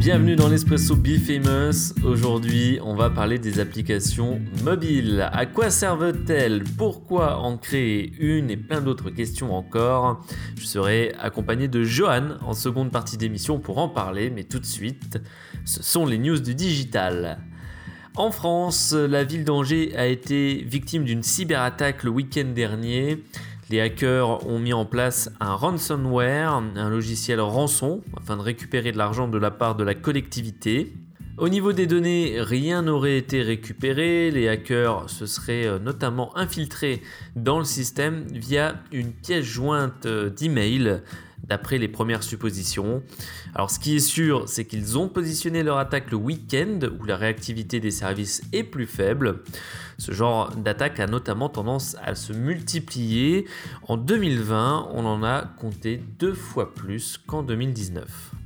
Bienvenue dans l'Espresso Be Famous. Aujourd'hui, on va parler des applications mobiles. À quoi servent-elles? Pourquoi en créer une? Et plein d'autres questions encore. Je serai accompagné de Johan en seconde partie d'émission pour en parler, mais tout de suite, ce sont les news du digital. En France, la ville d'Angers a été victime d'une cyberattaque le week-end dernier. Les hackers ont mis en place un ransomware, un logiciel rançon, afin de récupérer de l'argent de la part de la collectivité. Au niveau des données, rien n'aurait été récupéré. Les hackers se seraient euh, notamment infiltrés dans le système via une pièce jointe euh, d'email d'après les premières suppositions. Alors ce qui est sûr, c'est qu'ils ont positionné leur attaque le week-end où la réactivité des services est plus faible. Ce genre d'attaque a notamment tendance à se multiplier. En 2020, on en a compté deux fois plus qu'en 2019.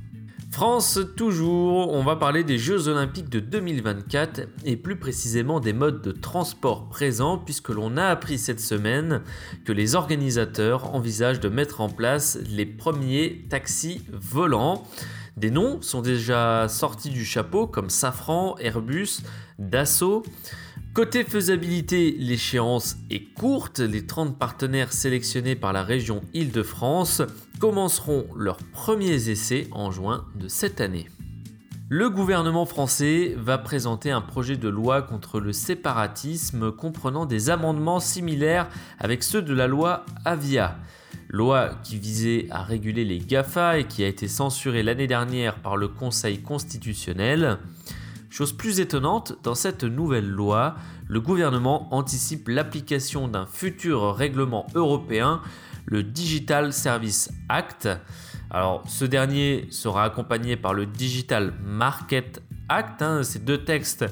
France toujours, on va parler des Jeux Olympiques de 2024 et plus précisément des modes de transport présents puisque l'on a appris cette semaine que les organisateurs envisagent de mettre en place les premiers taxis volants. Des noms sont déjà sortis du chapeau comme Safran, Airbus, Dassault. Côté faisabilité, l'échéance est courte. Les 30 partenaires sélectionnés par la région Île-de-France commenceront leurs premiers essais en juin de cette année. Le gouvernement français va présenter un projet de loi contre le séparatisme comprenant des amendements similaires avec ceux de la loi Avia. Loi qui visait à réguler les GAFA et qui a été censurée l'année dernière par le Conseil constitutionnel. Chose plus étonnante, dans cette nouvelle loi, le gouvernement anticipe l'application d'un futur règlement européen, le Digital Service Act. Alors, ce dernier sera accompagné par le Digital Market Act. Hein. Ces deux textes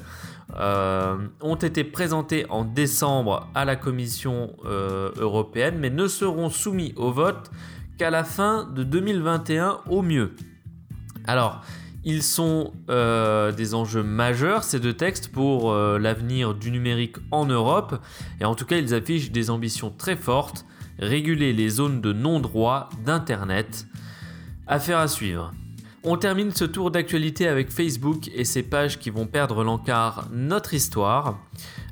euh, ont été présentés en décembre à la Commission euh, européenne, mais ne seront soumis au vote qu'à la fin de 2021 au mieux. Alors, ils sont euh, des enjeux majeurs, ces deux textes, pour euh, l'avenir du numérique en Europe. Et en tout cas, ils affichent des ambitions très fortes, réguler les zones de non-droit d'Internet. Affaire à suivre. On termine ce tour d'actualité avec Facebook et ses pages qui vont perdre l'encart Notre Histoire.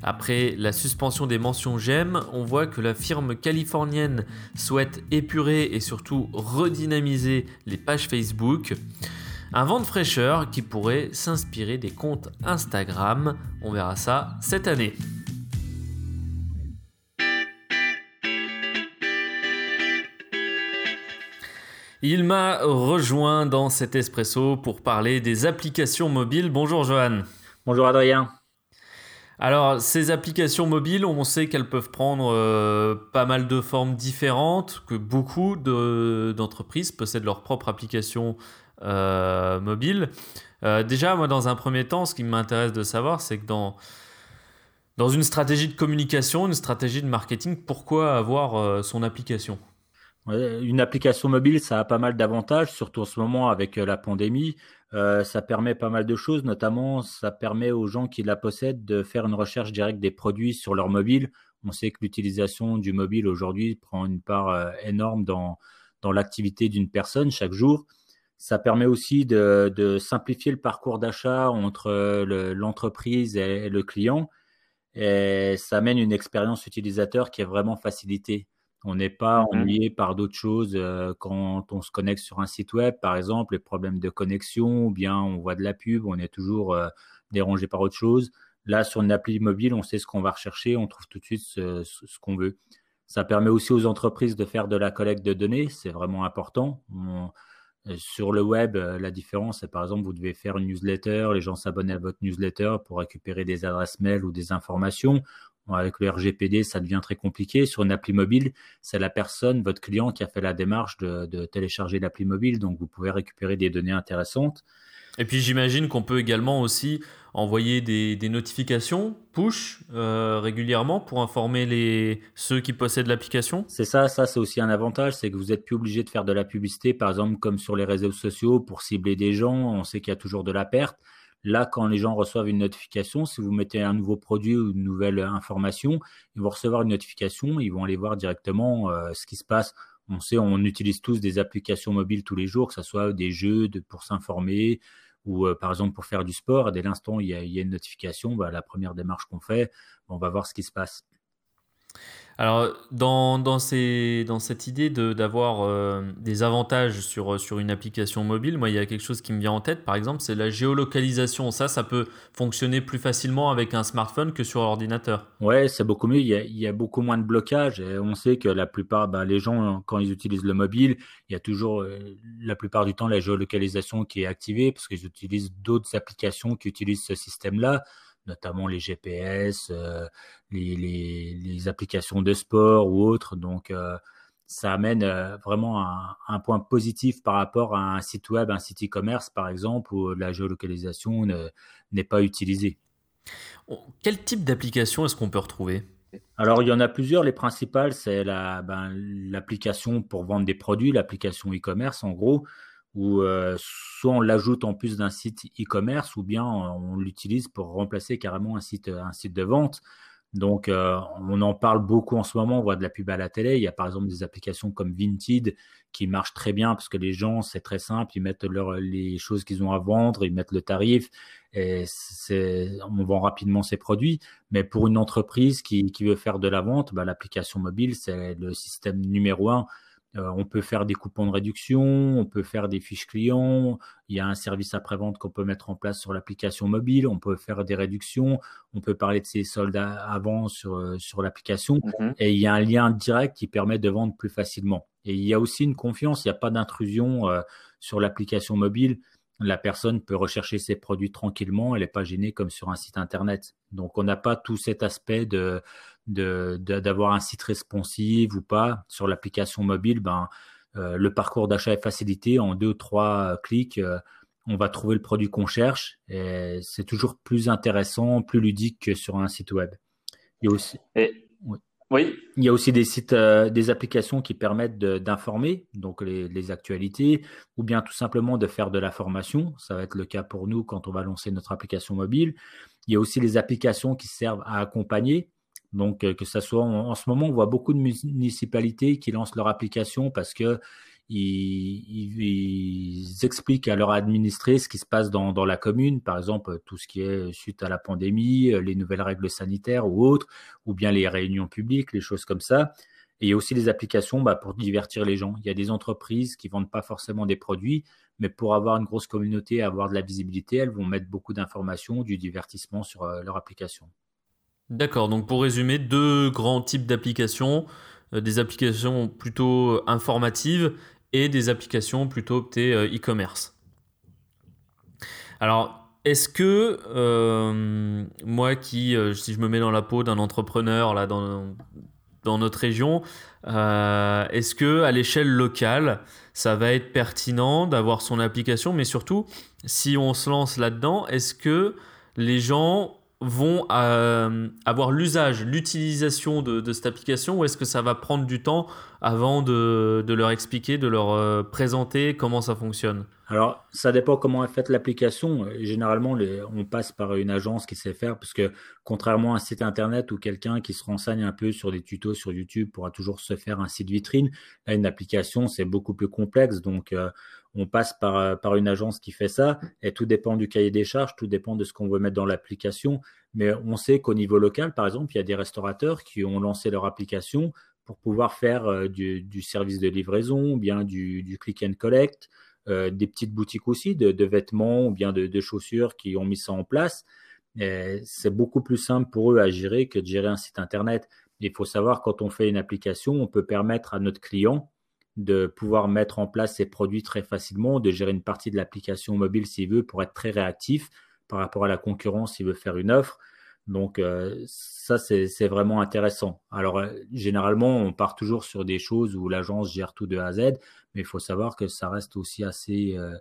Après la suspension des mentions j'aime, on voit que la firme californienne souhaite épurer et surtout redynamiser les pages Facebook. Un vent de fraîcheur qui pourrait s'inspirer des comptes Instagram. On verra ça cette année. Il m'a rejoint dans cet espresso pour parler des applications mobiles. Bonjour Johan. Bonjour Adrien. Alors, ces applications mobiles, on sait qu'elles peuvent prendre euh, pas mal de formes différentes, que beaucoup d'entreprises possèdent leur propre application euh, mobile. Euh, déjà, moi, dans un premier temps, ce qui m'intéresse de savoir, c'est que dans, dans une stratégie de communication, une stratégie de marketing, pourquoi avoir son application? Une application mobile, ça a pas mal d'avantages, surtout en ce moment avec la pandémie. Ça permet pas mal de choses, notamment ça permet aux gens qui la possèdent de faire une recherche directe des produits sur leur mobile. On sait que l'utilisation du mobile aujourd'hui prend une part énorme dans, l'activité d'une personne chaque jour. Ça permet aussi de, simplifier le parcours d'achat entre l'entreprise et le client. Et ça amène une expérience utilisateur qui est vraiment facilitée. On n'est pas mmh ennuyé par d'autres choses euh, quand on se connecte sur un site web, par exemple, les problèmes de connexion, ou bien on voit de la pub, on est toujours euh, dérangé par autre chose. Là, sur une appli mobile, on sait ce qu'on va rechercher, on trouve tout de suite ce, ce qu'on veut. Ça permet aussi aux entreprises de faire de la collecte de données, c'est vraiment important. On, euh, sur le web, la différence, c'est par exemple, vous devez faire une newsletter, les gens s'abonnent à votre newsletter pour récupérer des adresses mail ou des informations. Avec le RGPD, ça devient très compliqué. Sur une appli mobile, c'est la personne, votre client, qui a fait la démarche de, de télécharger l'appli mobile. Donc, vous pouvez récupérer des données intéressantes. Et puis, j'imagine qu'on peut également aussi envoyer des, notifications push euh, régulièrement pour informer les, ceux qui possèdent l'application C'est ça, ça c'est aussi un avantage, c'est que vous n'êtes plus obligé de faire de la publicité, par exemple comme sur les réseaux sociaux pour cibler des gens, on sait qu'il y a toujours de la perte. Là, quand les gens reçoivent une notification, si vous mettez un nouveau produit ou une nouvelle information, ils vont recevoir une notification, ils vont aller voir directement euh, ce qui se passe On sait, on utilise tous des applications mobiles tous les jours, que ce soit des jeux pour s'informer ou par exemple pour faire du sport. dès l'instant il y a, une notification, bah, la première démarche qu'on fait, on va voir ce qui se passe. Alors, dans, dans, ces, dans cette idée d'avoir euh, des avantages sur, sur une application mobile, moi, il y a quelque chose qui me vient en tête, par exemple, c'est la géolocalisation. Ça, ça peut fonctionner plus facilement avec un smartphone que sur ordinateur. Ouais, c'est beaucoup mieux. Il y, a, beaucoup moins de blocage. On sait que la plupart, bah, les gens, quand ils utilisent le mobile, il y a toujours, euh, la plupart du temps, la géolocalisation qui est activée parce qu'ils utilisent d'autres applications qui utilisent ce système-là notamment les GPS, euh, les, les, les, applications de sport ou autres. Donc, euh, ça amène euh, vraiment un, un, point positif par rapport à un site web, un site e-commerce par exemple, où la géolocalisation n'est pas utilisée. Quel type d'application est-ce qu'on peut retrouver? Alors, il y en a plusieurs. Les principales, c'est ben, l'application la, pour vendre des produits, l'application e-commerce en gros où euh, soit on l'ajoute en plus d'un site e-commerce ou bien on l'utilise pour remplacer carrément un site, un site de vente. Donc, euh, on en parle beaucoup en ce moment. On voit de la pub à la télé. Il y a par exemple des applications comme Vinted qui marchent très bien parce que les gens, c'est très simple. Ils mettent leur, les choses qu'ils ont à vendre, ils mettent le tarif et on vend rapidement ses produits. Mais pour une entreprise qui, qui veut faire de la vente, bah, l'application mobile, c'est le système numéro un euh, on peut faire des coupons de réduction, on peut faire des fiches clients. Il y a un service après-vente qu'on peut mettre en place sur l'application mobile. On peut faire des réductions. On peut parler de ses soldes avant sur, euh, sur l'application. Mhm. Et il y a un lien direct qui permet de vendre plus facilement. Et il y a aussi une confiance. Il n'y a pas d'intrusion euh, sur l'application mobile la personne peut rechercher ses produits tranquillement, elle n'est pas gênée comme sur un site internet. Donc on n'a pas tout cet aspect de d'avoir un site responsive ou pas sur l'application mobile. Ben euh, le parcours d'achat est facilité en deux ou trois clics. Euh, on va trouver le produit qu'on cherche et c'est toujours plus intéressant, plus ludique que sur un site web. Il y a aussi. Oui. Il y a aussi des sites, euh, des applications qui permettent d'informer, donc les, actualités, ou bien tout simplement de faire de la formation. Ça va être le cas pour nous quand on va lancer notre application mobile. Il y a aussi les applications qui servent à accompagner. Donc, euh, que ça soit en, ce moment, on voit beaucoup de municipalités qui lancent leur application parce que ils, expliquent à leurs administrés ce qui se passe dans, la commune, par exemple tout ce qui est suite à la pandémie, les nouvelles règles sanitaires ou autres, ou bien les réunions publiques, les choses comme ça. Et il y a aussi des applications bah, pour divertir les gens. Il y a des entreprises qui vendent pas forcément des produits, mais pour avoir une grosse communauté, avoir de la visibilité, elles vont mettre beaucoup d'informations, du divertissement sur euh, leur application. D'accord, donc pour résumer, deux grands types d'applications, euh, des applications plutôt informatives et des applications plutôt euh, e-commerce. Alors, est-ce que euh, moi qui, euh, si je me mets dans la peau d'un entrepreneur là dans, dans notre région, est-ce que à l'échelle locale, ça va être pertinent d'avoir son application, mais surtout, si on se lance là-dedans, est-ce que les gens vont euh, avoir l'usage, l'utilisation de, cette application ou est-ce que ça va prendre du temps avant de, leur expliquer, de leur euh, présenter comment ça fonctionne? Alors, ça dépend comment est faite l'application. Généralement, on passe par une agence qui sait faire parce que contrairement à un site internet ou quelqu'un qui se renseigne un peu sur des tutos sur YouTube pourra toujours se faire un site vitrine, là, une application, c'est beaucoup plus complexe. Donc, euh, on passe par, euh, par une agence qui fait ça, et tout dépend du cahier des charges, tout dépend de ce qu'on veut mettre dans l'application. Mais on sait qu'au niveau local, par exemple, il y a des restaurateurs qui ont lancé leur application pour pouvoir faire euh, du, service de livraison, bien du, click and collect, euh, des petites boutiques aussi de, vêtements ou bien de, chaussures qui ont mis ça en place. C'est beaucoup plus simple pour eux à gérer que de gérer un site internet. Il faut savoir quand on fait une application, on peut permettre à notre client de pouvoir mettre en place ses produits très facilement, de gérer une partie de l'application mobile s'il veut pour être très réactif par rapport à la concurrence s'il veut faire une offre. Donc euh, ça, c'est vraiment intéressant. Alors euh, généralement, on part toujours sur des choses où l'agence gère tout de A à Z, mais il faut savoir que ça reste aussi assez, euh,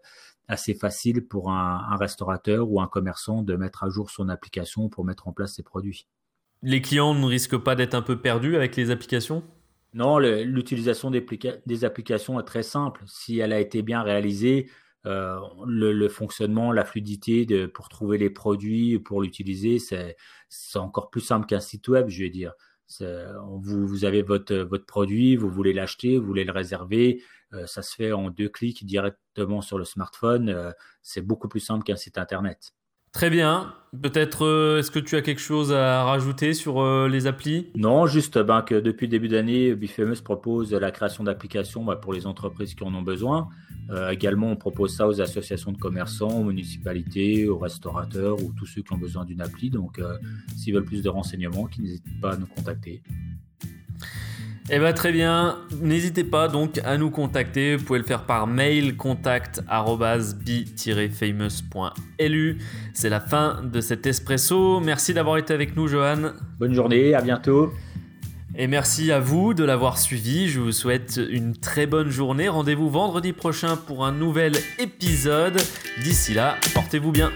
assez facile pour un, un, restaurateur ou un commerçant de mettre à jour son application pour mettre en place ses produits. Les clients ne risquent pas d'être un peu perdus avec les applications? Non, l'utilisation des, applications est très simple. Si elle a été bien réalisée, euh, le, fonctionnement, la fluidité pour trouver les produits, pour l'utiliser, c'est encore plus simple qu'un site web, je vais dire. Vous, avez votre, votre produit, vous voulez l'acheter, vous voulez le réserver, ça se fait en deux clics directement sur le smartphone. c'est beaucoup plus simple qu'un site internet. Très bien. Peut-être, euh, est-ce que tu as quelque chose à rajouter sur euh, les applis? Non, juste ben, que depuis le début d'année, Bifamous propose la création d'applications bah, pour les entreprises qui en ont besoin. Euh, également, on propose ça aux associations de commerçants, aux municipalités, aux restaurateurs ou tous ceux qui ont besoin d'une appli. Donc, s'ils veulent plus de renseignements, qu'ils n'hésitent pas à nous contacter. Eh bien très bien, n'hésitez pas donc à nous contacter, vous pouvez le faire par mail contact@b-famous.lu. C'est la fin de cet espresso. Merci d'avoir été avec nous Johan. Bonne journée, à bientôt. Et merci à vous de l'avoir suivi. Je vous souhaite une très bonne journée. Rendez-vous vendredi prochain pour un nouvel épisode. D'ici là, portez-vous bien.